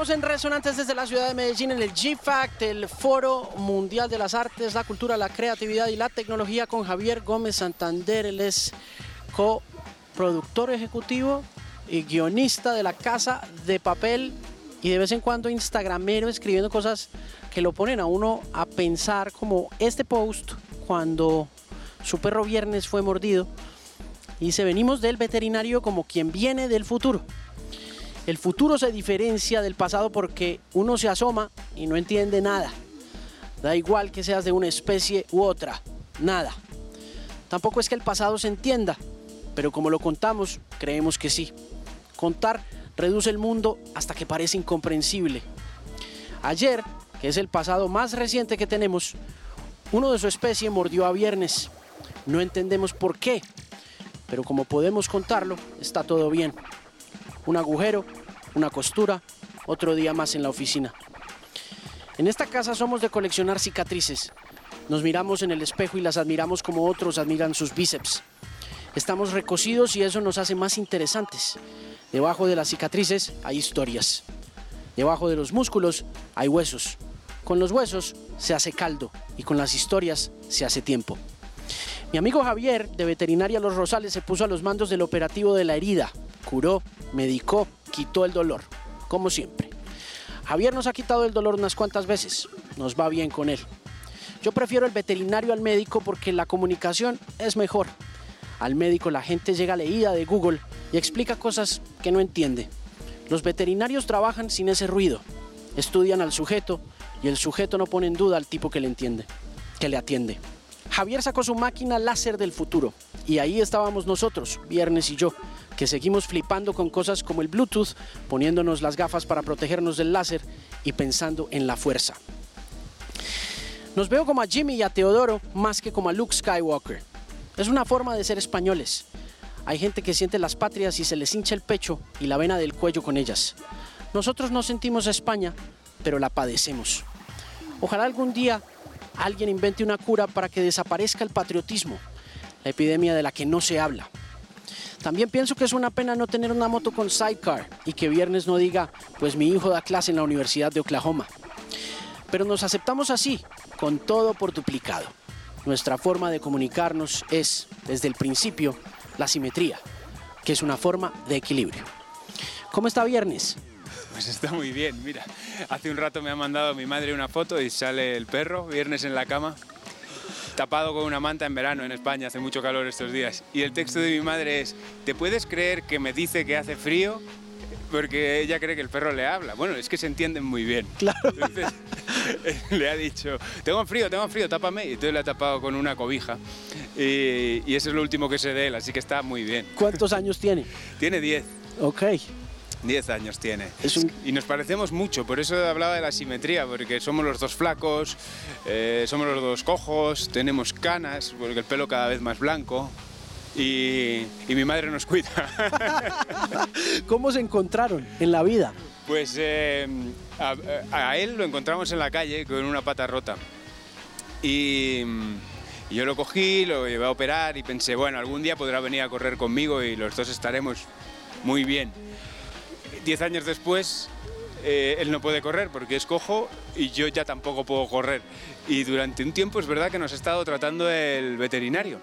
Estamos en Resonantes desde la ciudad de Medellín en el GFACT, el Foro Mundial de las Artes, la Cultura, la Creatividad y la Tecnología con Javier Gómez Santander. Él es coproductor ejecutivo y guionista de la Casa de Papel y de vez en cuando instagramero escribiendo cosas que lo ponen a uno a pensar como este post cuando su perro viernes fue mordido y dice venimos del veterinario como quien viene del futuro. El futuro se diferencia del pasado porque uno se asoma y no entiende nada. Da igual que seas de una especie u otra, nada. Tampoco es que el pasado se entienda, pero como lo contamos, creemos que sí. Contar reduce el mundo hasta que parece incomprensible. Ayer, que es el pasado más reciente que tenemos, uno de su especie mordió a Viernes. No entendemos por qué, pero como podemos contarlo, está todo bien un agujero, una costura, otro día más en la oficina. En esta casa somos de coleccionar cicatrices. Nos miramos en el espejo y las admiramos como otros admiran sus bíceps. Estamos recocidos y eso nos hace más interesantes. Debajo de las cicatrices hay historias. Debajo de los músculos hay huesos. Con los huesos se hace caldo y con las historias se hace tiempo. Mi amigo Javier, de Veterinaria Los Rosales, se puso a los mandos del operativo de la herida curó, medicó, quitó el dolor, como siempre. Javier nos ha quitado el dolor unas cuantas veces, nos va bien con él. Yo prefiero el veterinario al médico porque la comunicación es mejor. Al médico la gente llega leída de Google y explica cosas que no entiende. Los veterinarios trabajan sin ese ruido, estudian al sujeto y el sujeto no pone en duda al tipo que le entiende, que le atiende. Javier sacó su máquina láser del futuro y ahí estábamos nosotros, Viernes y yo, que seguimos flipando con cosas como el Bluetooth, poniéndonos las gafas para protegernos del láser y pensando en la fuerza. Nos veo como a Jimmy y a Teodoro más que como a Luke Skywalker. Es una forma de ser españoles. Hay gente que siente las patrias y se les hincha el pecho y la vena del cuello con ellas. Nosotros no sentimos a España, pero la padecemos. Ojalá algún día alguien invente una cura para que desaparezca el patriotismo, la epidemia de la que no se habla. También pienso que es una pena no tener una moto con sidecar y que viernes no diga, pues mi hijo da clase en la Universidad de Oklahoma. Pero nos aceptamos así, con todo por duplicado. Nuestra forma de comunicarnos es, desde el principio, la simetría, que es una forma de equilibrio. ¿Cómo está viernes? Pues está muy bien, mira. Hace un rato me ha mandado mi madre una foto y sale el perro, viernes en la cama, tapado con una manta en verano en España, hace mucho calor estos días. Y el texto de mi madre es, ¿te puedes creer que me dice que hace frío? Porque ella cree que el perro le habla. Bueno, es que se entienden muy bien. Claro. Entonces, le ha dicho, tengo frío, tengo frío, tápame. Y entonces le ha tapado con una cobija. Y, y eso es lo último que sé de él, así que está muy bien. ¿Cuántos años tiene? Tiene 10. Ok. 10 años tiene. Un- Y nos parecemos mucho, por eso hablaba de la simetría, porque somos los dos flacos, eh, somos los dos cojos, tenemos canas, porque el pelo cada vez más blanco. Y, y mi madre nos cuida. ¿Cómo se encontraron en la vida? Pues eh, a, a él lo encontramos en la calle con una pata rota. Y, y yo lo cogí, lo llevé a operar y pensé, bueno, algún día podrá venir a correr conmigo y los dos estaremos muy bien. Diez años después, eh, él no puede correr porque es cojo y yo ya tampoco puedo correr. Y durante un tiempo es verdad que nos ha estado tratando el veterinario.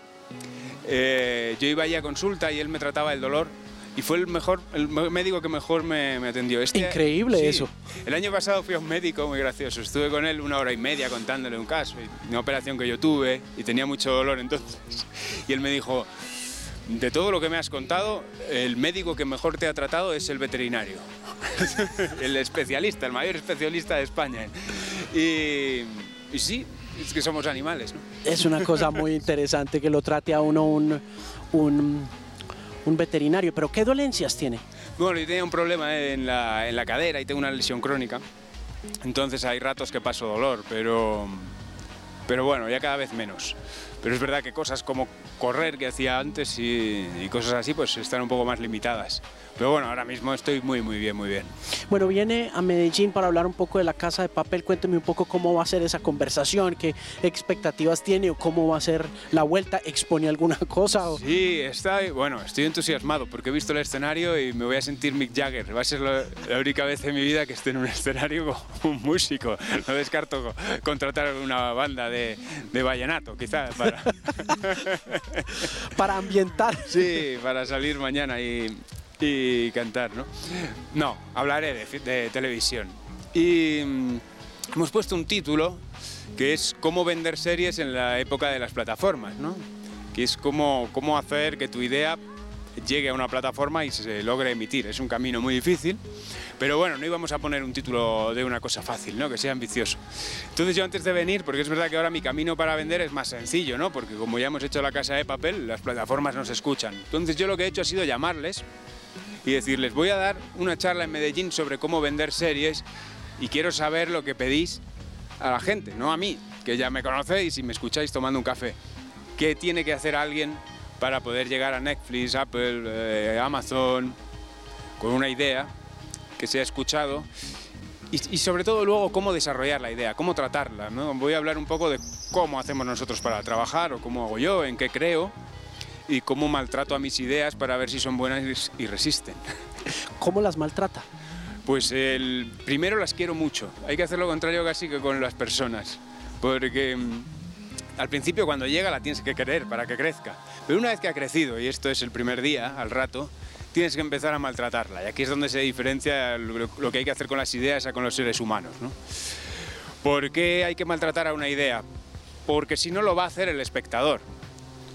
Eh, yo iba allí a consulta y él me trataba el dolor y fue el mejor, el médico que mejor me, me atendió. Este- Increíble eso. El año pasado fui a un médico muy gracioso. Estuve con él una hora y media contándole un caso, una operación que yo tuve y tenía mucho dolor entonces. Y él me dijo, de todo lo que me has contado, el médico que mejor te ha tratado es el veterinario. el especialista, el mayor especialista de España. Y, y sí, es que somos animales, ¿no? Es una cosa muy interesante que lo trate a uno un, un, un veterinario. Pero ¿qué dolencias tiene? Bueno, yo tenía un problema en la, en la cadera y tengo una lesión crónica. Entonces hay ratos que paso dolor, pero, pero bueno, ya cada vez menos. Pero es verdad que cosas como correr que hacía antes y, cosas así, pues están un poco más limitadas. Pero bueno, ahora mismo estoy muy, muy bien, muy bien. Bueno, viene a Medellín para hablar un poco de la Casa de Papel. Cuénteme un poco cómo va a ser esa conversación, qué expectativas tiene o cómo va a ser la vuelta. ¿Expone alguna cosa? O... Sí, está, bueno, estoy entusiasmado porque he visto el escenario y me voy a sentir Mick Jagger. Va a ser la, la única vez en mi vida que esté en un escenario con un músico. No descarto contratar una banda de, de vallenato, quizás, para... para ambientar. Sí, para salir mañana y, y cantar, ¿no? No, hablaré de, televisión. Y mm, hemos puesto un título que es cómo vender series en la época de las plataformas, ¿no? Que es cómo, cómo hacer que tu idea llegue a una plataforma y se logre emitir. Es un camino muy difícil, pero bueno, no íbamos a poner un título de una cosa fácil, ¿no? Que sea ambicioso. Entonces yo antes de venir, porque es verdad que ahora mi camino para vender es más sencillo, ¿no? Porque como ya hemos hecho la casa de papel, las plataformas nos escuchan. Entonces yo lo que he hecho ha sido llamarles y decirles, voy a dar una charla en Medellín sobre cómo vender series y quiero saber lo que pedís a la gente, no a mí, que ya me conocéis y me escucháis tomando un café. ¿Qué tiene que hacer alguien para poder llegar a Netflix, Apple, eh, Amazon, con una idea que se ha escuchado? Y, y, sobre todo luego cómo desarrollar la idea, cómo tratarla. ¿no? Voy a hablar un poco de cómo hacemos nosotros para trabajar o cómo hago yo, en qué creo y cómo maltrato a mis ideas para ver si son buenas y resisten. ¿Cómo las maltrata? Pues el, primero las quiero mucho. Hay que hacer lo contrario casi que con las personas. Porque mm, al principio cuando llega la tienes que querer para que crezca. Pero una vez que ha crecido, y esto es el primer día, al rato, tienes que empezar a maltratarla. Y aquí es donde se diferencia lo, lo que hay que hacer con las ideas a con los seres humanos. ¿no? ¿Por qué hay que maltratar a una idea? Porque si no lo va a hacer el espectador.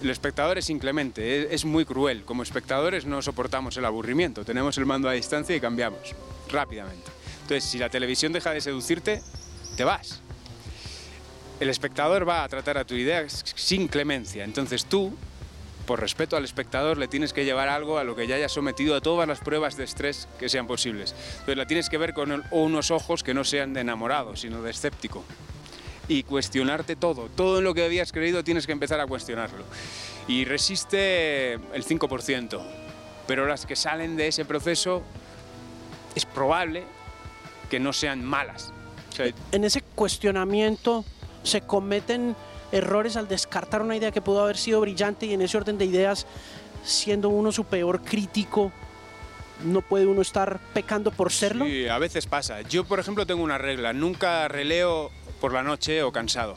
El espectador es inclemente, es, muy cruel. Como espectadores no soportamos el aburrimiento, tenemos el mando a distancia y cambiamos rápidamente. Entonces, si la televisión deja de seducirte, te vas. El espectador va a tratar a tu idea sin clemencia. Entonces tú, por respeto al espectador, le tienes que llevar algo a lo que ya haya sometido a todas las pruebas de estrés que sean posibles. Entonces la tienes que ver con unos ojos que no sean de enamorado, sino de escéptico. Y cuestionarte todo. Todo en lo que habías creído tienes que empezar a cuestionarlo. Y resiste el 5%. Pero las que salen de ese proceso es probable que no sean malas. En ese cuestionamiento se cometen errores al descartar una idea que pudo haber sido brillante y en ese orden de ideas, siendo uno su peor crítico, no puede uno estar pecando por serlo. Sí, a veces pasa. Yo, por ejemplo, tengo una regla, nunca releo por la noche o cansado.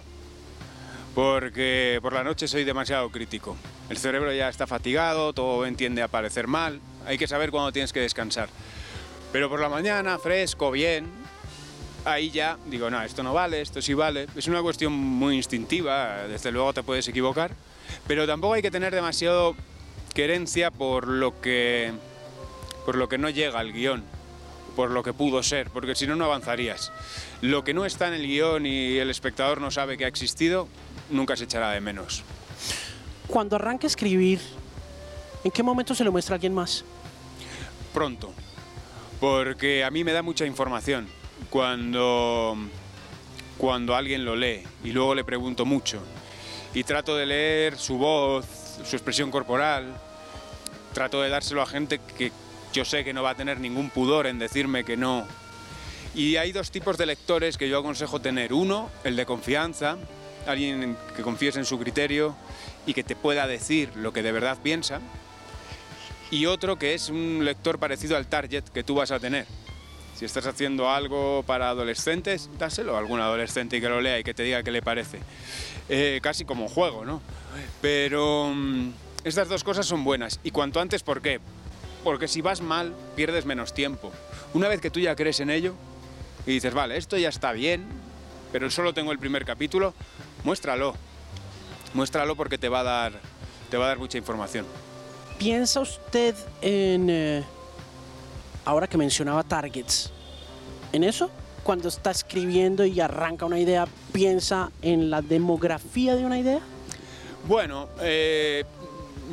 Porque por la noche soy demasiado crítico. El cerebro ya está fatigado, todo entiende a parecer mal. Hay que saber cuándo tienes que descansar. Pero por la mañana, fresco, bien, ahí ya digo, no, esto no vale, esto sí vale. Es una cuestión muy instintiva, desde luego te puedes equivocar, pero tampoco hay que tener demasiado querencia por lo que, por lo que no llega al guion, por lo que pudo ser, porque si no, no avanzarías. Lo que no está en el guion y el espectador no sabe que ha existido, nunca se echará de menos. Cuando arranca a escribir, ¿en qué momento se lo muestra a alguien más? Pronto, porque a mí me da mucha información cuando, cuando alguien lo lee y luego le pregunto mucho y trato de leer su voz, su expresión corporal, trato de dárselo a gente que yo sé que no va a tener ningún pudor en decirme que no. Y hay dos tipos de lectores que yo aconsejo tener. Uno, el de confianza, alguien que confíes en su criterio y que te pueda decir lo que de verdad piensa. Y otro que es un lector parecido al target que tú vas a tener. Si estás haciendo algo para adolescentes, dáselo a algún adolescente y que lo lea y que te diga qué le parece. Eh, casi como juego, ¿no? Pero mmm, estas dos cosas son buenas. Y cuanto antes, ¿por qué? Porque si vas mal, pierdes menos tiempo. Una vez que tú ya crees en ello y dices, vale, esto ya está bien, pero solo tengo el primer capítulo, muéstralo. Muéstralo porque te va a dar, te va a dar mucha información. ¿Piensa usted en... Eh ahora que mencionaba targets, ¿en eso? Cuando está escribiendo y arranca una idea, ¿piensa en la demografía de una idea? Bueno, eh,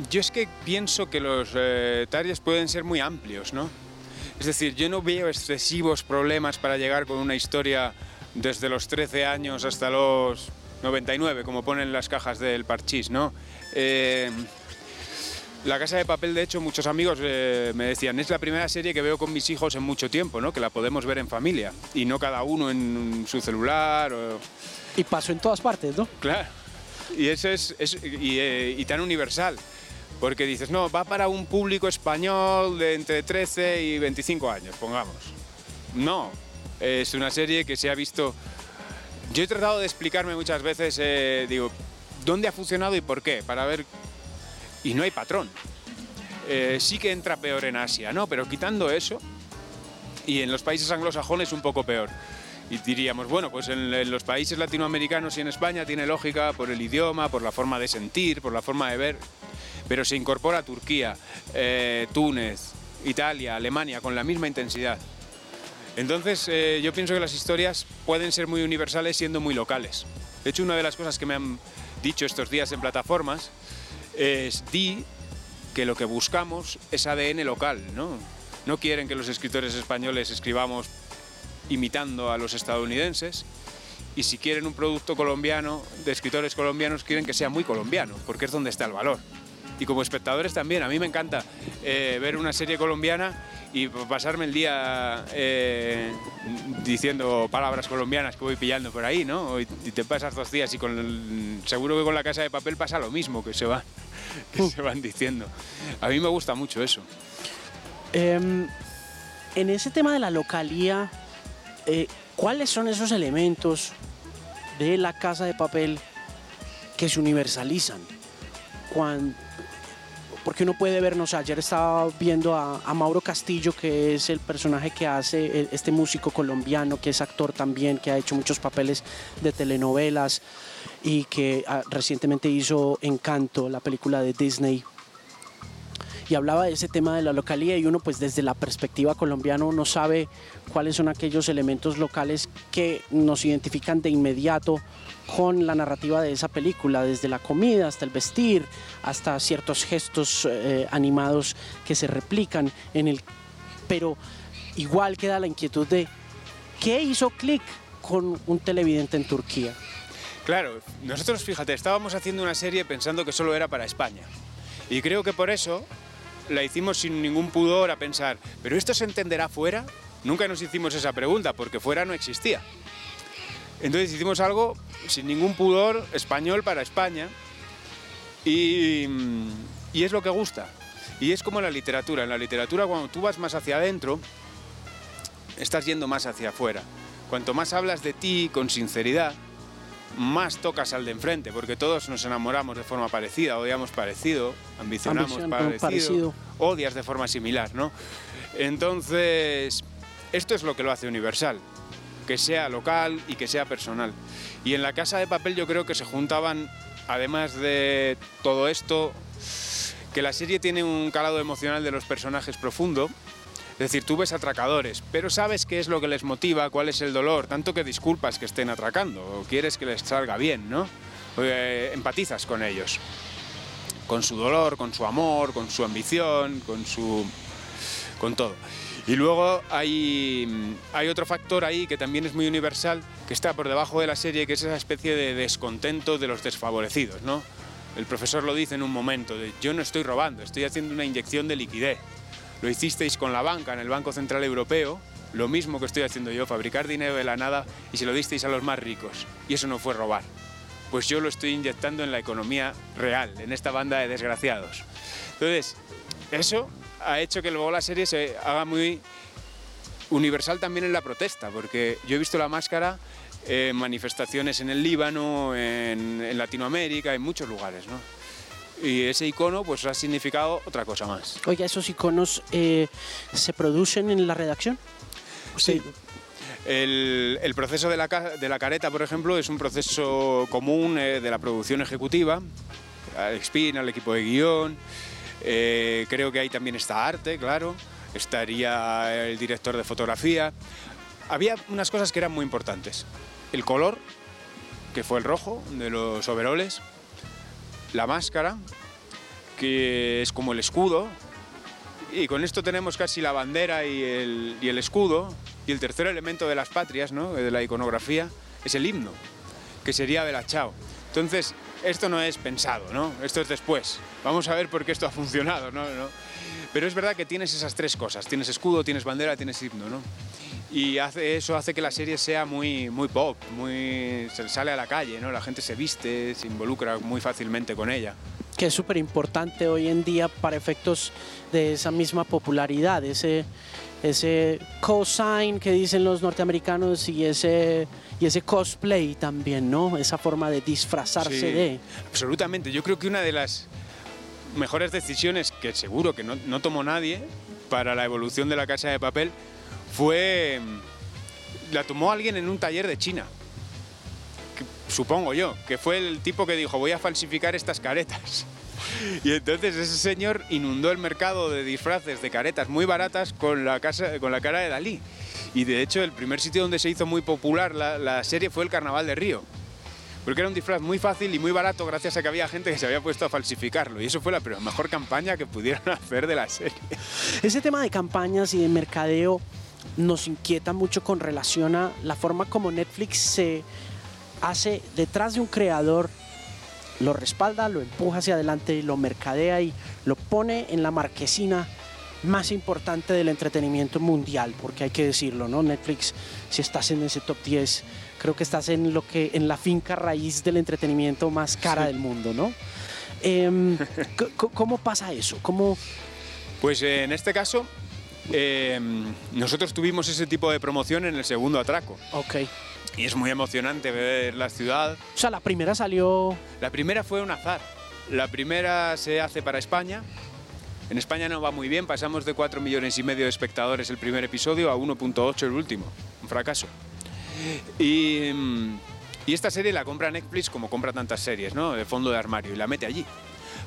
yo es que pienso que los eh, targets pueden ser muy amplios, ¿no? Es decir, yo no veo excesivos problemas para llegar con una historia desde los 13 años hasta los 99, como ponen las cajas del parchís, ¿no? Eh, la Casa de Papel, de hecho, muchos amigos eh, me decían, es la primera serie que veo con mis hijos en mucho tiempo, ¿no? Que la podemos ver en familia y no cada uno en su celular. Y pasó en todas partes, ¿no? Claro. Y eso es, y, y tan universal. Porque dices, no, va para un público español de entre 13 y 25 años, pongamos. No, es una serie que se ha visto... Yo he tratado de explicarme muchas veces, eh, digo, dónde ha funcionado y por qué, para ver... Y no hay patrón. Eh, sí que entra peor en Asia, ¿no? Pero quitando eso, y en los países anglosajones un poco peor. Y diríamos, bueno, pues en, los países latinoamericanos y en España tiene lógica por el idioma, por la forma de sentir, por la forma de ver, pero se incorpora Turquía, eh, Túnez, Italia, Alemania con la misma intensidad. Entonces, eh, yo pienso que las historias pueden ser muy universales siendo muy locales. De hecho, una de las cosas que me han dicho estos días en plataformas es di que lo que buscamos es ADN local, ¿no? No quieren que los escritores españoles escribamos imitando a los estadounidenses y si quieren un producto colombiano, de escritores colombianos, quieren que sea muy colombiano, porque es donde está el valor. Y como espectadores también, a mí me encanta eh, ver una serie colombiana y pasarme el día eh, diciendo palabras colombianas que voy pillando por ahí, ¿no? Y te pasas dos días y con seguro que con la casa de papel pasa lo mismo, que se, va, que se van diciendo. A mí me gusta mucho eso. Em, en ese tema de la localía, eh, ¿cuáles son esos elementos de la casa de papel que se universalizan? Cuando, porque uno puede vernos, ayer estaba viendo a, Mauro Castillo, que es el personaje que hace este músico colombiano, que es actor también, que ha hecho muchos papeles de telenovelas y que ah, recientemente hizo Encanto, la película de Disney. Y hablaba de ese tema de la localidad y uno pues desde la perspectiva colombiana uno sabe cuáles son aquellos elementos locales que nos identifican de inmediato con la narrativa de esa película, desde la comida hasta el vestir, hasta ciertos gestos eh, animados que se replican en el... Pero igual queda la inquietud de qué hizo clic con un televidente en Turquía. Claro, nosotros fíjate, estábamos haciendo una serie pensando que solo era para España. Y creo que por eso la hicimos sin ningún pudor a pensar, ¿pero esto se entenderá fuera? Nunca nos hicimos esa pregunta porque fuera no existía. Entonces hicimos algo sin ningún pudor, español para España, y, es lo que gusta. Y es como la literatura. En la literatura, cuando tú vas más hacia adentro, estás yendo más hacia afuera. Cuanto más hablas de ti con sinceridad, más tocas al de enfrente, porque todos nos enamoramos de forma parecida, odiamos parecido, ambicionamos parecido, odias de forma similar, ¿no? Entonces, esto es lo que lo hace universal que sea local y que sea personal. Y en la casa de papel yo creo que se juntaban, además de todo esto, que la serie tiene un calado emocional de los personajes profundo. Es decir, tú ves atracadores, pero sabes qué es lo que les motiva, cuál es el dolor, tanto que disculpas que estén atracando o quieres que les salga bien, ¿no? Eh, empatizas con ellos, con su dolor, con su amor, con su ambición, con su... con todo. Y luego hay, hay otro factor ahí que también es muy universal, que está por debajo de la serie, que es esa especie de descontento de los desfavorecidos, ¿no? El profesor lo dice en un momento, de, yo no estoy robando, estoy haciendo una inyección de liquidez. Lo hicisteis con la banca en el Banco Central Europeo, lo mismo que estoy haciendo yo, fabricar dinero de la nada y se lo disteis a los más ricos. Y eso no fue robar. Pues yo lo estoy inyectando en la economía real, en esta banda de desgraciados. Entonces, eso ha hecho que luego la serie se haga muy universal también en la protesta, porque yo he visto la máscara en manifestaciones en el Líbano, en, Latinoamérica, en muchos lugares, ¿no? Y ese icono pues ha significado otra cosa más. Oiga, ¿esos iconos eh, se producen en la redacción? Sí. El, proceso de la, de la, careta, por ejemplo, es un proceso común eh, de la producción ejecutiva, al Spin, al equipo de guion, eh, creo que ahí también está arte, claro. Estaría el director de fotografía. Había unas cosas que eran muy importantes. El color, que fue el rojo de los overoles. La máscara, que es como el escudo. Y con esto tenemos casi la bandera y el, escudo. Y el tercer elemento de las patrias, ¿no? de la iconografía, es el himno. que sería Bella Chao. Entonces, esto no es pensado, ¿no? Esto es después. Vamos a ver por qué esto ha funcionado, ¿no? ¿no? Pero es verdad que tienes esas tres cosas. Tienes escudo, tienes bandera, tienes himno, ¿no? Y hace, eso hace que la serie sea muy, muy pop, muy, se sale a la calle, ¿no? La gente se viste, se involucra muy fácilmente con ella. Que es súper importante hoy en día para efectos de esa misma popularidad, ese, ese cosign que dicen los norteamericanos y ese, y ese cosplay también, ¿no? Esa forma de disfrazarse Sí, de... Absolutamente. Yo creo que una de las mejores decisiones que seguro que no, no tomó nadie para la evolución de la casa de papel fue. La tomó alguien en un taller de China. Supongo yo, que fue el tipo que dijo: Voy a falsificar estas caretas. Y entonces ese señor inundó el mercado de disfraces de caretas muy baratas con la, casa, con la cara de Dalí. Y de hecho, el primer sitio donde se hizo muy popular la, la serie fue el Carnaval de Río. Porque era un disfraz muy fácil y muy barato gracias a que había gente que se había puesto a falsificarlo. Y eso fue la mejor campaña que pudieron hacer de la serie. Ese tema de campañas y de mercadeo nos inquieta mucho con relación a la forma como Netflix se hace detrás de un creador, lo respalda, lo empuja hacia adelante, lo mercadea y lo pone en la marquesina más importante del entretenimiento mundial, porque hay que decirlo, ¿no? Netflix, si estás en ese top 10, creo que estás en lo que en la finca raíz del entretenimiento más cara Sí. del mundo, ¿no? Em, ¿Cómo pasa eso? ¿Cómo, Pues eh, en este caso, eh, nosotros tuvimos ese tipo de promoción en el segundo atraco. ok. Y es muy emocionante ver la ciudad. O sea, la primera salió. La primera fue un azar. La primera se hace para España. En España no va muy bien, pasamos de 4 millones y medio de espectadores el primer episodio a 1.8 el último. Un fracaso. Y, mm, y esta serie la compra Netflix como compra tantas series, ¿no? De fondo de armario y la mete allí.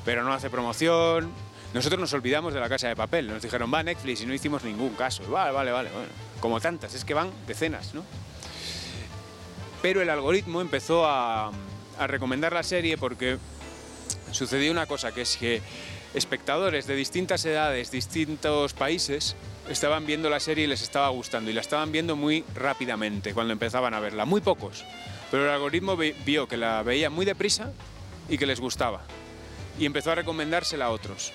Pero no hace promoción. Nosotros nos olvidamos de la casa de papel. Nos dijeron, va Netflix y no hicimos ningún caso. Vale, vale, vale. Bueno, como tantas, es que van decenas, ¿no? Pero el algoritmo empezó a, recomendar la serie porque sucedió una cosa, que es que espectadores de distintas edades, distintos países, estaban viendo la serie y les estaba gustando. Y la estaban viendo muy rápidamente cuando empezaban a verla. Muy pocos. Pero el algoritmo vi- vio que la veían muy deprisa y que les gustaba. Y empezó a recomendársela a otros.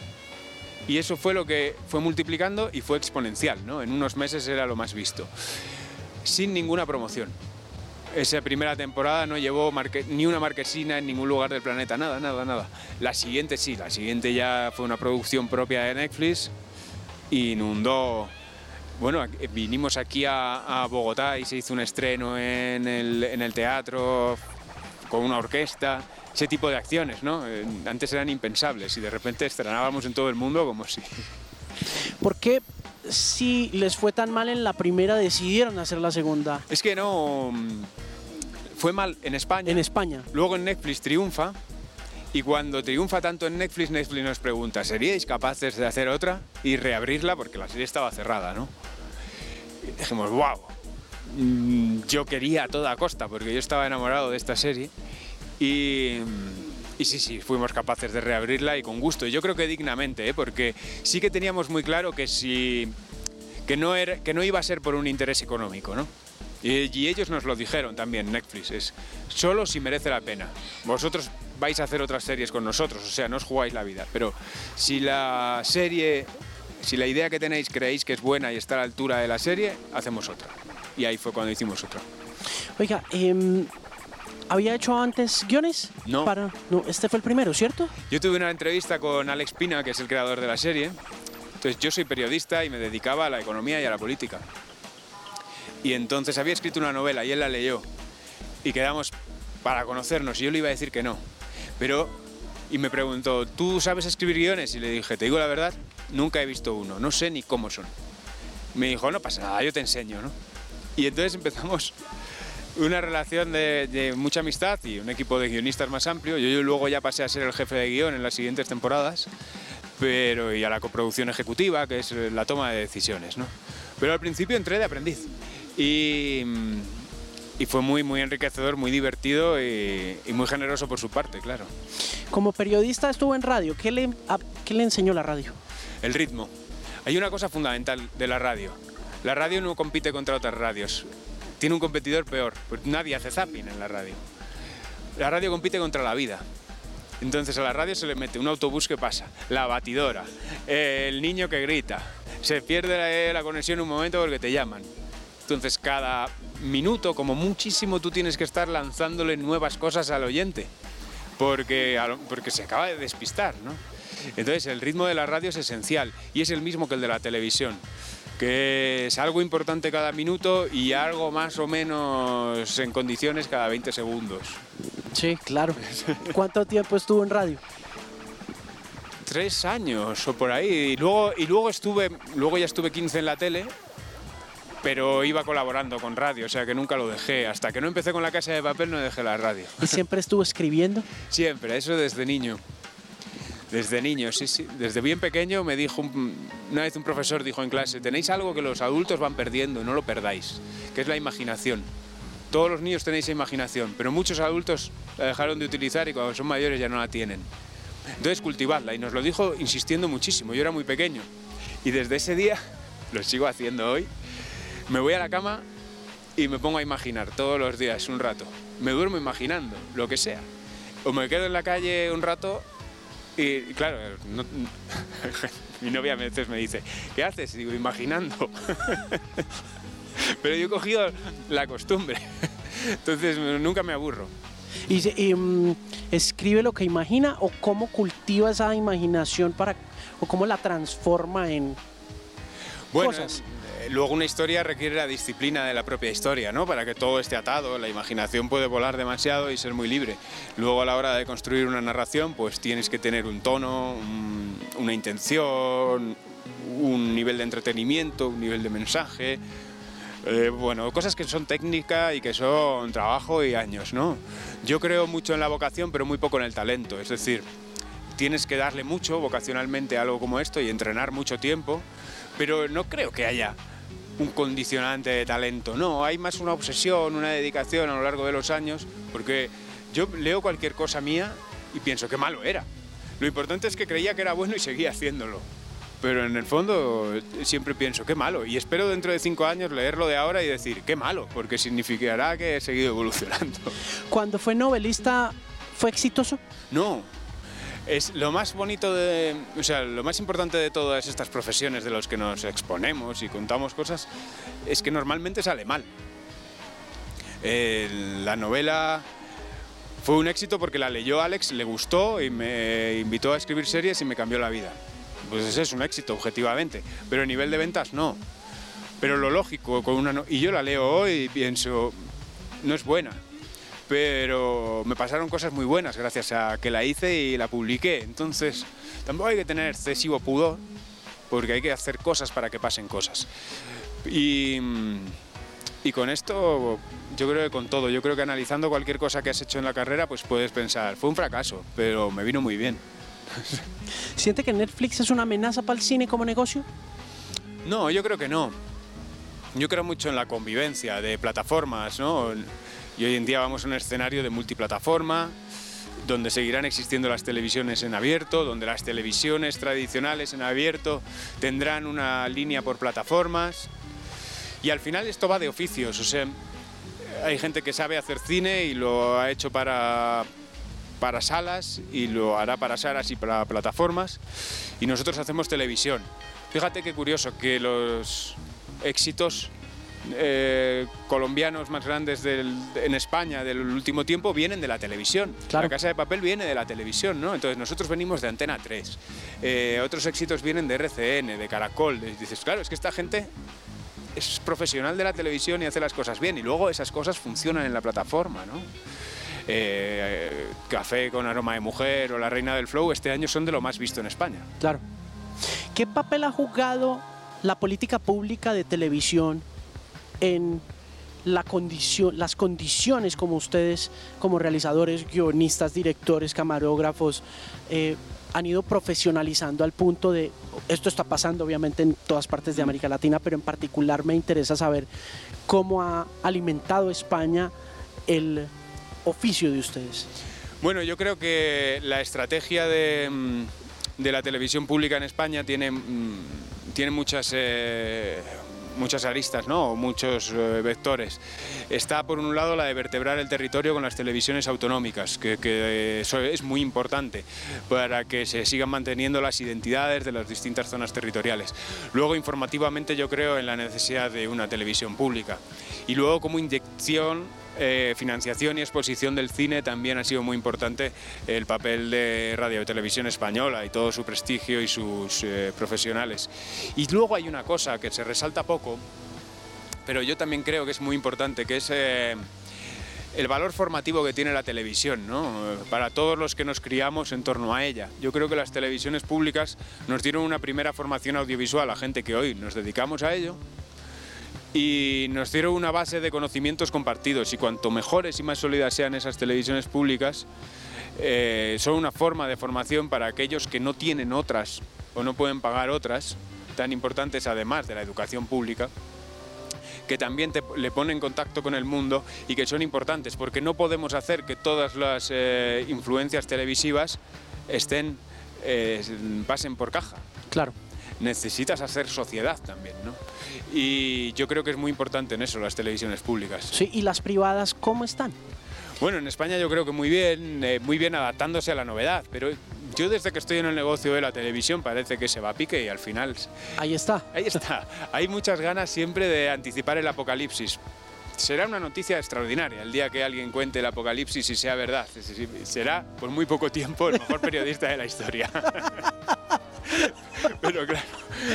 Y eso fue lo que fue multiplicando y fue exponencial, ¿no? En unos meses era lo más visto. Sin ninguna promoción. Esa primera temporada no llevó marque- ni una marquesina en ningún lugar del planeta, nada, nada, nada. La siguiente sí, la siguiente ya fue una producción propia de Netflix inundó. Bueno, vinimos aquí a, a Bogotá y se hizo un estreno en el, en el teatro con una orquesta, ese tipo de acciones, ¿no? Eh, Antes eran impensables y de repente estrenábamos en todo el mundo como si... ¿Por qué, si les fue tan mal en la primera, decidieron hacer la segunda Es que no... mm, Fue mal en España. en España? Luego en Netflix triunfa y cuando triunfa tanto en Netflix, Netflix nos pregunta, ¿seríais capaces de hacer otra y reabrirla? Porque la serie estaba cerrada, ¿no? Y dijimos, wow, yo quería a toda costa porque yo estaba enamorado de esta serie y, y sí, sí, fuimos capaces de reabrirla y con gusto. Y Yo creo que dignamente, ¿eh? porque sí que teníamos muy claro que, si, que, no era, que no iba a ser por un interés económico, ¿no? Y, ellos nos lo dijeron también, Netflix, es solo si merece la pena. Vosotros vais a hacer otras series con nosotros, o sea, no os jugáis la vida, pero si la serie, si la idea que tenéis creéis que es buena y está a la altura de la serie, hacemos otra. Y ahí fue cuando hicimos otra. Oiga, em, ¿había hecho antes guiones? No. Para, no, este fue el primero, ¿cierto? Yo tuve una entrevista con Alex Pina, que es el creador de la serie. Entonces yo soy periodista y me dedicaba a la economía y a la política. Y entonces había escrito una novela y él la leyó. Y quedamos para conocernos y yo le iba a decir que no. Pero, y me preguntó, ¿tú sabes escribir guiones? Y le dije, te digo la verdad, nunca he visto uno, no sé ni cómo son. Me dijo, no pasa nada, yo te enseño, ¿no? Y entonces empezamos una relación de, de mucha amistad y un equipo de guionistas más amplio. Yo, yo luego ya pasé a ser el jefe de guion en las siguientes temporadas, pero y a la coproducción ejecutiva, que es la toma de decisiones, ¿no? Pero al principio entré de aprendiz y, mm, y fue muy, muy enriquecedor, muy divertido y, y muy generoso por su parte, claro. Como periodista estuvo en radio. ¿Qué le, a- qué le enseñó la radio? El ritmo. Hay una cosa fundamental de la radio. La radio no compite contra otras radios. Tiene un competidor peor. Pues nadie hace zapping en la radio. la radio compite contra la vida. Entonces a la radio se le mete un autobús que pasa, la batidora, el niño que grita, se pierde la, conexión un momento porque te llaman. Entonces cada minuto, como muchísimo, tú tienes que estar lanzándole nuevas cosas al oyente, porque, porque se acaba de despistar, ¿no? Entonces el ritmo de la radio es esencial y es el mismo que el de la televisión que es algo importante cada minuto y algo más o menos en condiciones cada 20 segundos. Sí, claro. ¿Cuánto tiempo estuvo en radio? Tres años o por ahí. Y luego, y luego estuve, luego ya estuve 15 en la tele, pero iba colaborando con radio, o sea que nunca lo dejé. Hasta que no empecé con la casa de papel no dejé la radio. ¿Y siempre estuvo escribiendo? Siempre, eso desde niño. Desde niño, sí, sí. Desde bien pequeño me dijo, una vez un profesor dijo en clase, tenéis algo que los adultos van perdiendo, no lo perdáis, que es la imaginación. Todos los niños tenéis imaginación, pero muchos adultos la dejaron de utilizar y cuando son mayores ya no la tienen. Entonces cultivadla y nos lo dijo insistiendo muchísimo, yo era muy pequeño. Y desde ese día, lo sigo haciendo hoy, me voy a la cama y me pongo a imaginar todos los días un rato. Me duermo imaginando, lo que sea. O me quedo en la calle un rato y claro, mi novia a veces me dice, ¿qué haces? Y digo, imaginando. Pero yo he cogido la costumbre, entonces nunca me aburro. ¿Y, mm, escribe lo que imagina o cómo cultiva esa imaginación para, o cómo la transforma en cosas? luego una historia requiere la disciplina de la propia historia, ¿no? Para que todo esté atado, la imaginación puede volar demasiado y ser muy libre. Luego a la hora de construir una narración, pues tienes que tener un tono, una intención, un nivel de entretenimiento, un nivel de mensaje. Eh, bueno, cosas que son técnica y que son trabajo y años, ¿no? Yo creo mucho en la vocación, pero muy poco en el talento. Es decir, tienes que darle mucho vocacionalmente a algo como esto y entrenar mucho tiempo, pero no creo que haya un condicionante de talento, no, hay más una obsesión, una dedicación a lo largo de los años, porque yo leo cualquier cosa mía y pienso que malo era. Lo importante es que creía que era bueno y seguía haciéndolo. Pero en el fondo siempre pienso, qué malo. Y espero dentro de cinco años leerlo de ahora y decir, qué malo, porque significará que he seguido evolucionando. Cuando fue novelista, ¿fue exitoso? No, es lo más bonito de, o sea, lo más importante de todas estas profesiones de los que nos exponemos y contamos cosas es que normalmente sale mal. la novela fue un éxito porque la leyó Alex, le gustó y me invitó a escribir series y me cambió la vida. Pues ese es un éxito, objetivamente. Pero a nivel de ventas, no. Pero lo lógico, con una y yo la leo hoy y pienso, no es buena pero me pasaron cosas muy buenas gracias a que la hice y la publiqué. Entonces, tampoco hay que tener excesivo pudor, porque hay que hacer cosas para que pasen cosas. Y, y con esto, yo creo que con todo, yo creo que analizando cualquier cosa que has hecho en la carrera, pues puedes pensar, fue un fracaso, pero me vino muy bien. ¿Siente que Netflix es una amenaza para el cine como negocio? No, yo creo que no. Yo creo mucho en la convivencia de plataformas, ¿no? Y hoy en día vamos a un escenario de multiplataforma, donde seguirán existiendo las televisiones en abierto, donde las televisiones tradicionales en abierto tendrán una línea por plataformas. Y al final esto va de oficios, o sea, hay gente que sabe hacer cine y lo ha hecho para, para salas y lo hará para salas y para plataformas. Y nosotros hacemos televisión. Fíjate qué curioso que los éxitos eh, colombianos más grandes en España del último tiempo vienen de la televisión. La Casa de Papel viene de la televisión, ¿no? Entonces nosotros venimos de Antena 3. Eh, otros éxitos vienen de RCN, de Caracol. dices, claro, es que esta gente es profesional de la televisión y hace las cosas bien. Y luego esas cosas funcionan en la plataforma, ¿no? Eh, Café con aroma de mujer o La Reina del Flow este año son de lo más visto en España. Claro. ¿Qué papel ha jugado la política pública de televisión en la condición, las condiciones como ustedes, como realizadores, guionistas, directores, camarógrafos, eh, han ido profesionalizando al punto de, esto está pasando obviamente en todas partes de América Latina, pero en particular me interesa saber cómo ha alimentado España el oficio de ustedes. Bueno, yo creo que la estrategia de, mm, la televisión pública en España tiene, mm, tiene muchas... Eh, muchas aristas, ¿no? Muchos eh, vectores. Está por un lado la de vertebrar el territorio con las televisiones autonómicas, que, que eso es muy importante para que se sigan manteniendo las identidades de las distintas zonas territoriales. Luego, informativamente, yo creo en la necesidad de una televisión pública. Y luego, como inyección eh, financiación y exposición del cine también ha sido muy importante el papel de Radio y Televisión Española y todo su prestigio y sus eh, profesionales. Y luego hay una cosa que se resalta poco, pero yo también creo que es muy importante, que es eh, el valor formativo que tiene la televisión, ¿no? para todos los que nos criamos en torno a ella. Yo creo que las televisiones públicas nos dieron una primera formación audiovisual a gente que hoy nos dedicamos a ello y nos dieron una base de conocimientos compartidos y cuanto mejores y más sólidas sean esas televisiones públicas, eh, son una forma de formación para aquellos que no tienen otras o no pueden pagar otras, tan importantes además de la educación pública, que también te, le ponen en contacto con el mundo y que son importantes, porque no podemos hacer que todas las eh, influencias televisivas estén, eh, pasen por caja. Claro necesitas hacer sociedad también, ¿no? Y yo creo que es muy importante en eso las televisiones públicas. Sí, ¿y las privadas cómo están? Bueno, en España yo creo que muy bien, eh, muy bien adaptándose a la novedad, pero yo desde que estoy en el negocio de la televisión parece que se va a pique y al final... Ahí está. Ahí está. Hay muchas ganas siempre de anticipar el apocalipsis. Será una noticia extraordinaria el día que alguien cuente el apocalipsis y sea verdad. Será por muy poco tiempo el mejor periodista de la historia. pero claro.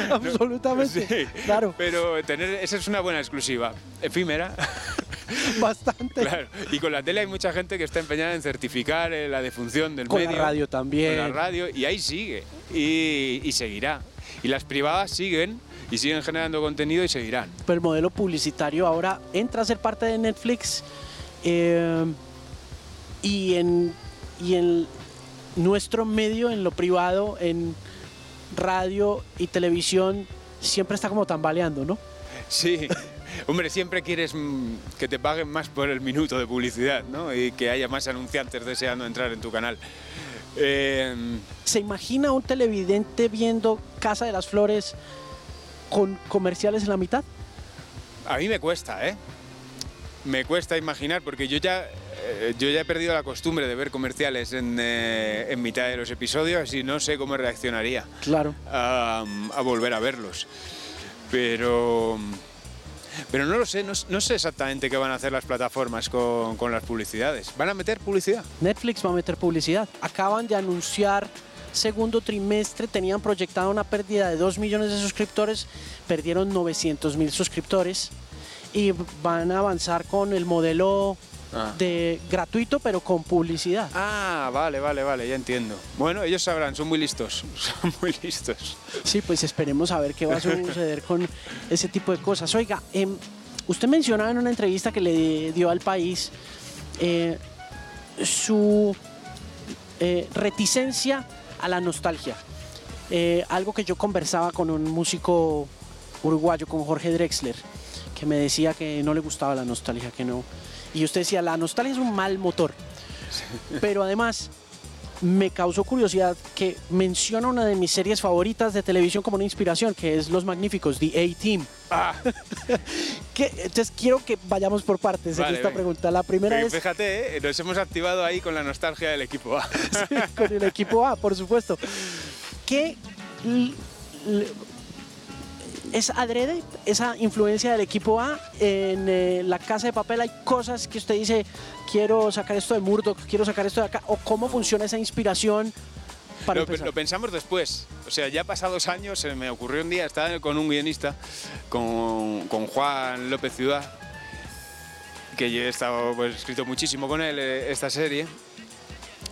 Absolutamente. claro. Pero tener, esa es una buena exclusiva. Efímera. Bastante. Claro. Y con la tele hay mucha gente que está empeñada en certificar eh, la defunción del con medio. Con la radio también. Con la radio. Y ahí sigue. Y, y seguirá. Y las privadas siguen y siguen generando contenido y seguirán. Pero el modelo publicitario ahora entra a ser parte de Netflix eh, y, en, y en nuestro medio, en lo privado, en radio y televisión, siempre está como tambaleando, ¿no? Sí. Hombre, siempre quieres mm, que te paguen más por el minuto de publicidad, ¿no? Y que haya más anunciantes deseando entrar en tu canal. Eh... ¿Se imagina un televidente viendo Casa de las Flores con comerciales en la mitad? A mí me cuesta, ¿eh? Me cuesta imaginar porque yo ya, yo ya he perdido la costumbre de ver comerciales en, eh, en mitad de los episodios y no sé cómo reaccionaría claro. a, a volver a verlos. Pero, pero no lo sé, no, no, sé exactamente qué van a hacer las plataformas con, con las publicidades. ¿Van a meter publicidad? Netflix va a meter publicidad. Acaban de anunciar segundo trimestre tenían proyectada una pérdida de 2 millones de suscriptores, perdieron 900 mil suscriptores y van a avanzar con el modelo ah. de gratuito pero con publicidad. Ah, vale, vale, vale, ya entiendo. Bueno, ellos sabrán, son muy listos, son muy listos. Sí, pues esperemos a ver qué va a suceder con ese tipo de cosas. Oiga, eh, usted mencionaba en una entrevista que le dio al país eh, su eh, reticencia a la nostalgia. Eh, algo que yo conversaba con un músico uruguayo, con Jorge Drexler, que me decía que no le gustaba la nostalgia, que no. Y usted decía, la nostalgia es un mal motor. Pero además, me causó curiosidad que menciona una de mis series favoritas de televisión como una inspiración, que es Los Magníficos, The A-Team. Ah. entonces quiero que vayamos por partes en esta pregunta. La primera es... Fíjate, ¿eh? nos hemos activado ahí con la nostalgia del equipo A. sí, con el equipo A, por supuesto. ¿Qué es adrede esa influencia del equipo A en eh, la casa de papel. Hay cosas que usted dice quiero sacar esto de Murdoch quiero sacar esto de acá o cómo funciona esa inspiración para lo, lo, pensamos después. O sea ya pasados años se me ocurrió un día estaba con un guionista con, con Juan López Ciudad que yo he estado pues, escrito muchísimo con él eh, esta serie.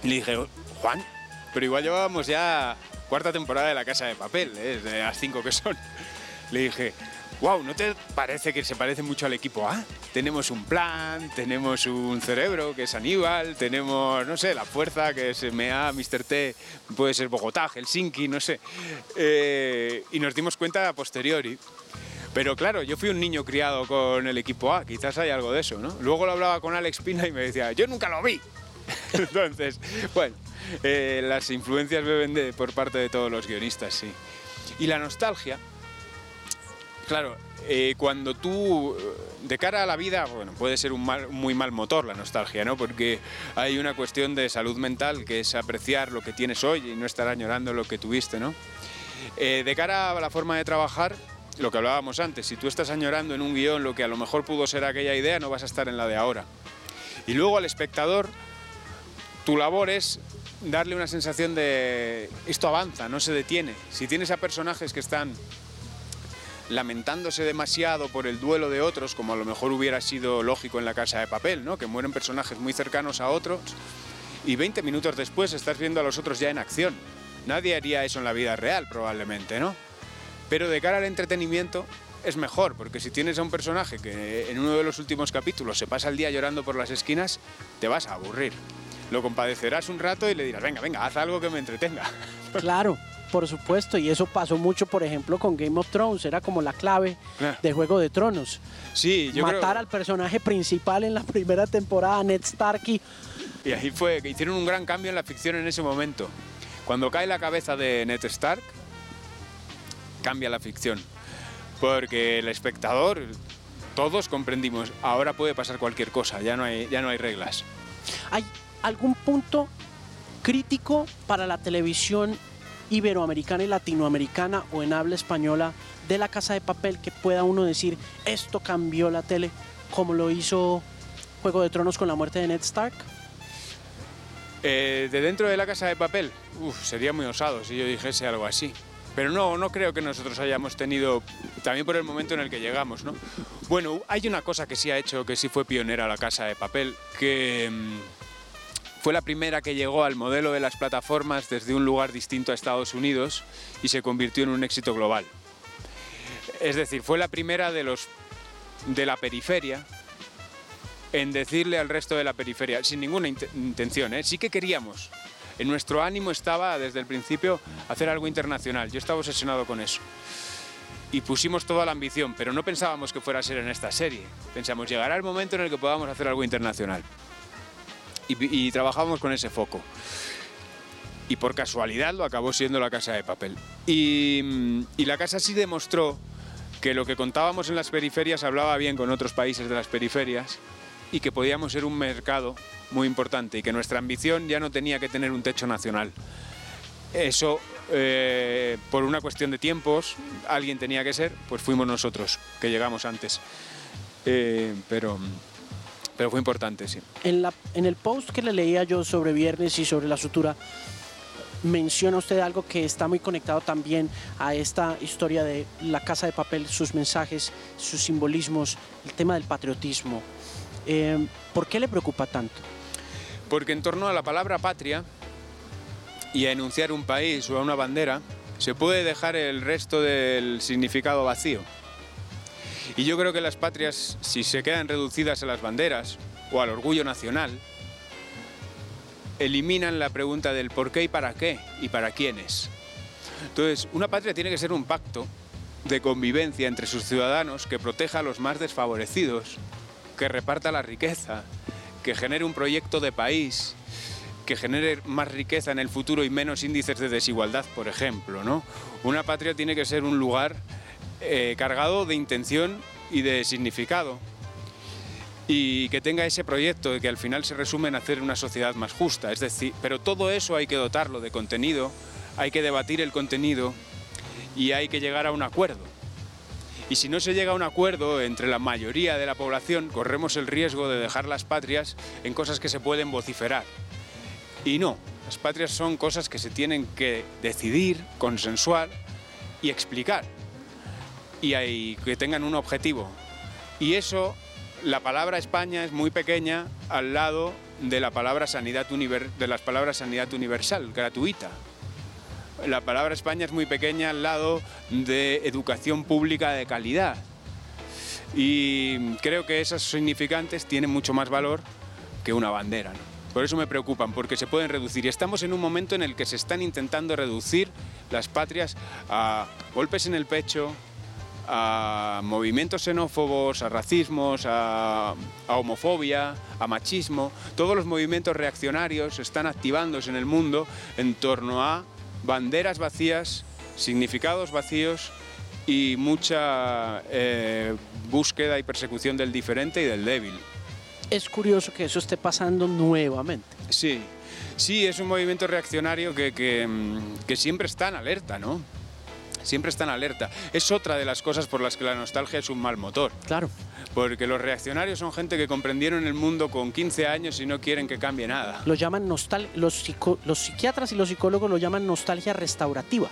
Y le dije Juan pero igual llevábamos ya cuarta temporada de La Casa de Papel, ¿eh? de las cinco que son le dije, wow, ¿no te parece que se parece mucho al equipo A? Tenemos un plan, tenemos un cerebro que es Aníbal, tenemos, no sé, la fuerza que es MEA, Mr. T, puede ser Bogotá, Helsinki, no sé. Eh, y nos dimos cuenta a posteriori. Pero claro, yo fui un niño criado con el equipo A, quizás hay algo de eso, ¿no? Luego lo hablaba con Alex Pina y me decía, yo nunca lo vi. Entonces, bueno, eh, las influencias beben de, por parte de todos los guionistas, sí. Y la nostalgia, Claro, eh, cuando tú, de cara a la vida, bueno, puede ser un muy mal motor la nostalgia, ¿no? Porque hay una cuestión de salud mental que es apreciar lo que tienes hoy y no estar añorando lo que tuviste, ¿no? Eh, de cara a la forma de trabajar, lo que hablábamos antes, si tú estás añorando en un guion lo que a lo mejor pudo ser aquella idea, no vas a estar en la de ahora. Y luego al espectador, tu labor es darle una sensación de esto avanza, no se detiene. Si tienes a personajes que están lamentándose demasiado por el duelo de otros, como a lo mejor hubiera sido lógico en la casa de papel, ¿no? que mueren personajes muy cercanos a otros, y 20 minutos después estás viendo a los otros ya en acción. Nadie haría eso en la vida real, probablemente, ¿no? Pero de cara al entretenimiento es mejor, porque si tienes a un personaje que en uno de los últimos capítulos se pasa el día llorando por las esquinas, te vas a aburrir. Lo compadecerás un rato y le dirás, venga, venga, haz algo que me entretenga. Claro, por supuesto, y eso pasó mucho, por ejemplo, con Game of Thrones, era como la clave ah. de Juego de Tronos. Sí, yo Matar al personaje principal en la primera temporada, Ned Stark. Y... y ahí fue, hicieron un gran cambio en la ficción en ese momento. Cuando cae la cabeza de Ned Stark, cambia la ficción. Porque el espectador, todos comprendimos, ahora puede pasar cualquier cosa, ya no hay, ya no hay reglas. ¿Hay algún punto crítico para la televisión iberoamericana y latinoamericana o en habla española de la casa de papel que pueda uno decir esto cambió la tele como lo hizo Juego de Tronos con la muerte de Ned Stark? Eh, de dentro de la casa de papel, sería muy osado si yo dijese algo así. Pero no, no creo que nosotros hayamos tenido, también por el momento en el que llegamos, ¿no? Bueno, hay una cosa que sí ha hecho, que sí fue pionera la Casa de Papel, que mm, fue la primera que llegó al modelo de las plataformas desde un lugar distinto a Estados Unidos y se convirtió en un éxito global. Es decir, fue la primera de la periferia en decirle al resto de la periferia, sin ninguna intención, ¿eh? sí que queríamos en nuestro ánimo estaba desde el principio hacer algo internacional. Yo estaba obsesionado con eso. Y pusimos toda la ambición, pero no pensábamos que fuera a ser en esta serie. Pensamos, llegará el momento en el que podamos hacer algo internacional. Y, trabajábamos con ese foco. Y por casualidad lo acabó siendo la casa de papel. Y, y la casa sí demostró que lo que contábamos en las periferias hablaba bien con otros países de las periferias y que podíamos ser un mercado muy importante y que nuestra ambición ya no tenía que tener un techo nacional. Eso, eh, por una cuestión de tiempos, alguien tenía que ser, pues fuimos nosotros, que llegamos antes. Eh, pero, pero fue importante, sí. En, la, en el post que le leía yo sobre Viernes y sobre la sutura, menciona usted algo que está muy conectado también a esta historia de la casa de papel, sus mensajes, sus simbolismos, el tema del patriotismo. Eh, ¿Por qué le preocupa tanto? Porque en torno a la palabra patria y a enunciar un país o a una bandera, se puede dejar el resto del significado vacío. Y yo creo que las patrias, si se quedan reducidas a las banderas o al orgullo nacional, eliminan la pregunta del por qué y para qué y para quiénes. Entonces, una patria tiene que ser un pacto de convivencia entre sus ciudadanos que proteja a los más desfavorecidos, que reparta la riqueza, que genere un proyecto de país, que genere más riqueza en el futuro y menos índices de desigualdad, por ejemplo. ¿no? Una patria tiene que ser un lugar eh, cargado de intención y de significado y que tenga ese proyecto que al final se resume en hacer una sociedad más justa. Es decir, pero todo eso hay que dotarlo de contenido, hay que debatir el contenido y hay que llegar a un acuerdo. Y si no se llega a un acuerdo entre la mayoría de la población, corremos el riesgo de dejar las patrias en cosas que se pueden vociferar. Y no, las patrias son cosas que se tienen que decidir, consensuar y explicar. Y hay, que tengan un objetivo. Y eso, la palabra España es muy pequeña al lado de, la palabra sanidad de las palabras sanidad universal, gratuita la palabra España es muy pequeña al lado de educación pública de calidad. Y creo que esos significantes tienen mucho más valor que una bandera. Por eso me preocupan, porque se pueden reducir. Y estamos en un momento en el que se están intentando reducir las patrias a golpes en el pecho, a movimientos xenófobos, a racismos, a, a, homofobia, a machismo. Todos los movimientos reaccionarios están activándose en el mundo en torno a banderas vacías, significados vacíos y mucha eh, búsqueda y persecución del diferente y del débil. Es curioso que eso esté pasando nuevamente. Sí, sí, es un movimiento reaccionario que, que, mm, que siempre está en alerta, ¿no? Siempre está en alerta. Es otra de las cosas por las que la nostalgia es un mal motor. Claro. Porque los reaccionarios son gente que comprendieron el mundo con 15 años y no quieren que cambie nada. Lo llaman nostal los, los psiquiatras y los psicólogos lo llaman nostalgia restaurativa.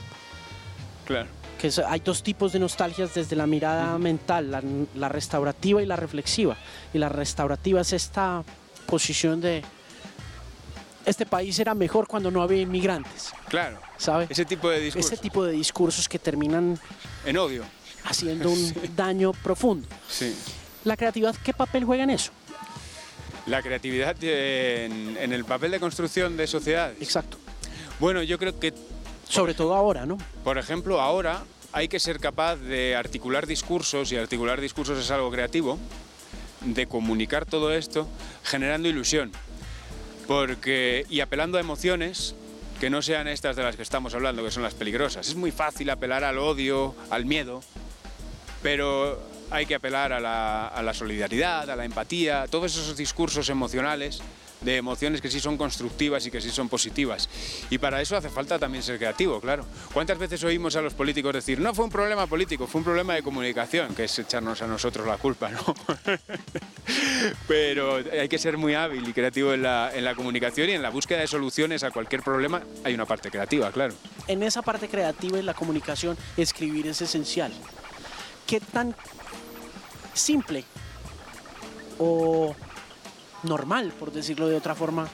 Claro. que es- hay dos tipos de nostalgias desde la mirada mental, la, la restaurativa y la reflexiva. Y la restaurativa es esta posición de este país era mejor cuando no había inmigrantes, Claro. ¿sabe? Ese tipo de discurso. Ese tipo de discursos que terminan En odio. haciendo un daño profundo. Sí. La creatividad, ¿qué papel juega en eso? La creatividad en, en el papel de construcción de sociedades. Exacto. Bueno, yo creo que, Sobre todo ahora, ¿no? por ejemplo, ahora hay que ser capaz de articular discursos, y articular discursos es algo creativo, de comunicar todo esto generando ilusión. Porque, y apelando a emociones que no sean estas de las que estamos hablando, que son las peligrosas. Es muy fácil apelar al odio, al miedo, pero hay que apelar a la, a la solidaridad, a la empatía, todos esos discursos emocionales, de emociones que sí son constructivas y que sí son positivas. Y para eso hace falta también ser creativo, claro. ¿Cuántas veces oímos a los políticos decir, no fue un problema político, fue un problema de comunicación, que es echarnos a nosotros la culpa, ¿no? Pero hay que ser muy hábil y creativo en la, en la comunicación y en la búsqueda de soluciones a cualquier problema hay una parte creativa, claro. En esa parte creativa y la comunicación, escribir es esencial. ¿Qué tan simple o normal, por decirlo de otra forma,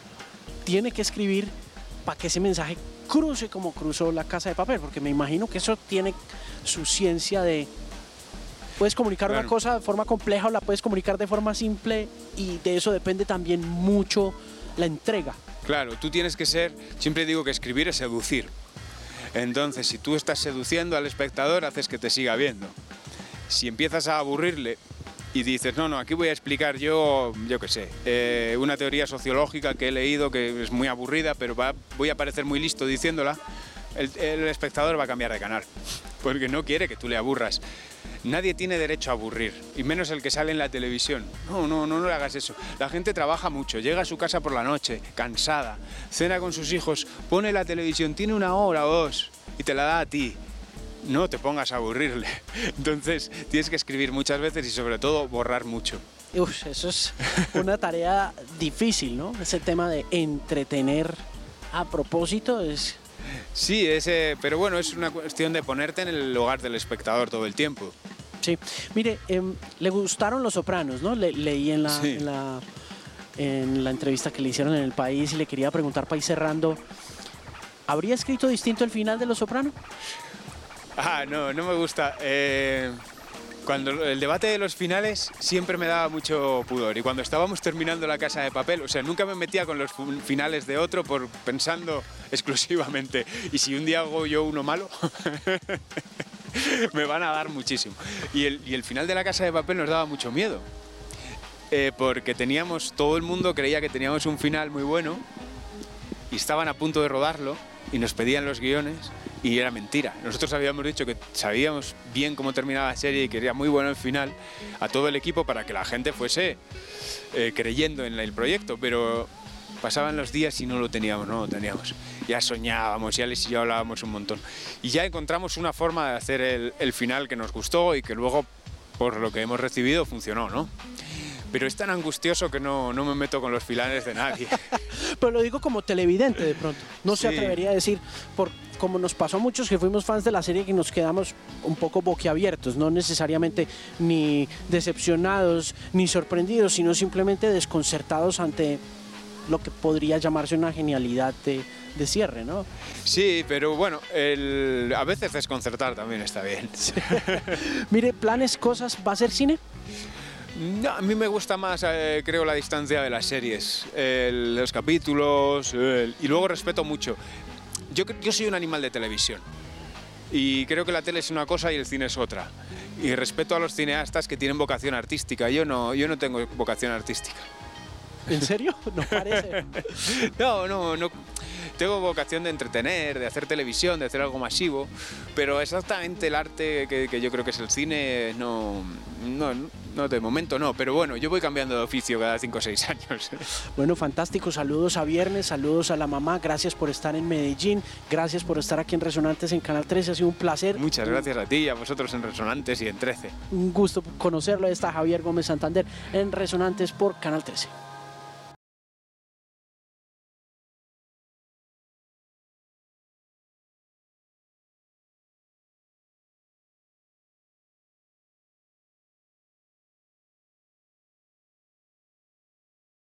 tiene que escribir para que ese mensaje cruce como cruzó la casa de papel? Porque me imagino que eso tiene su ciencia de... Puedes comunicar una cosa de forma compleja o la puedes comunicar de forma simple y de eso depende también mucho la entrega. Claro, tú tienes que ser, siempre digo que escribir es seducir. Entonces, si tú estás seduciendo al espectador, haces que te siga viendo. Si empiezas a aburrirle y dices, no, no, aquí voy a explicar yo, yo qué sé, eh, una teoría sociológica que he leído que es muy aburrida, pero va- voy a parecer muy listo diciéndola, el, espectador va a cambiar de canal, porque no quiere que tú le aburras. Nadie tiene derecho a aburrir, y menos el que sale en la televisión. No, no, no, no le hagas eso. La gente trabaja mucho, llega a su casa por la noche, cansada, cena con sus hijos, pone la televisión, tiene una hora o dos y te la da a ti. No te pongas a aburrirle. Entonces tienes que escribir muchas veces y sobre todo borrar mucho. Uf, eso es una tarea difícil, ¿no? Ese tema de entretener a propósito es... Sí, ese, pero bueno, es una cuestión de ponerte en el lugar del espectador todo el tiempo. Sí. Mire, em, le gustaron Los Sopranos, ¿no? Le- leí en la, Sí. en, la, en la entrevista que le hicieron en El País y le quería preguntar, ir cerrando, ¿habría escrito distinto el final de Los Sopranos? Ah, no, no me gusta. Eh, cuando el debate de los finales siempre me daba mucho pudor y cuando estábamos terminando la casa de papel, o sea, nunca me metía con los finales de otro por pensando exclusivamente y si un día hago yo uno malo me van a dar muchísimo. Y el, y el final de la casa de papel nos daba mucho miedo. eh, porque teníamos, todo el mundo creía que teníamos un final muy bueno y estaban a punto de rodarlo y nos pedían los guiones y era mentira. Nosotros habíamos dicho que sabíamos bien cómo terminaba la serie y que era muy bueno el final a todo el equipo para que la gente fuese eh, creyendo en el proyecto, pero pasaban los días y no lo teníamos, no lo teníamos. Ya soñábamos, ya les y yo hablábamos un montón. Y ya encontramos una forma de hacer el, el final que nos gustó y que luego, por lo que hemos recibido, funcionó, ¿no? Pero es tan angustioso que no, no me meto con los finales de nadie. Pero lo digo como televidente de pronto. No se Sí. atrevería a decir, por, como nos pasó a muchos que fuimos fans de la serie, que nos quedamos un poco boquiabiertos, no necesariamente ni decepcionados ni sorprendidos, sino simplemente desconcertados ante lo que podría llamarse una genialidad de, de cierre, ¿no? Sí, pero bueno, el- a veces desconcertar también está bien. Mire, planes, cosas, ¿va a ser cine? No, a mí me gusta más, eh, creo, la distancia de las series, el- los capítulos, el- y luego respeto mucho. Yo, soy un animal de televisión y creo que la tele es una cosa y el cine es otra. Y respeto a los cineastas que tienen vocación artística. Yo no, yo no tengo vocación artística. ¿En serio? No parece. No, no, no. tengo vocación de entretener, de hacer televisión, de hacer algo masivo, pero exactamente el arte que, yo creo que es el cine, no, no, no, de momento no, pero bueno, yo voy cambiando de oficio cada 5 o 6 años. Bueno, fantástico, saludos a Viernes, saludos a la mamá, gracias por estar en Medellín, gracias por estar aquí en Resonantes en Canal 13, ha sido un placer. Muchas gracias a ti y a vosotros en Resonantes y en 13. Un gusto conocerlo, está Javier Gómez Santander en Resonantes por Canal 13.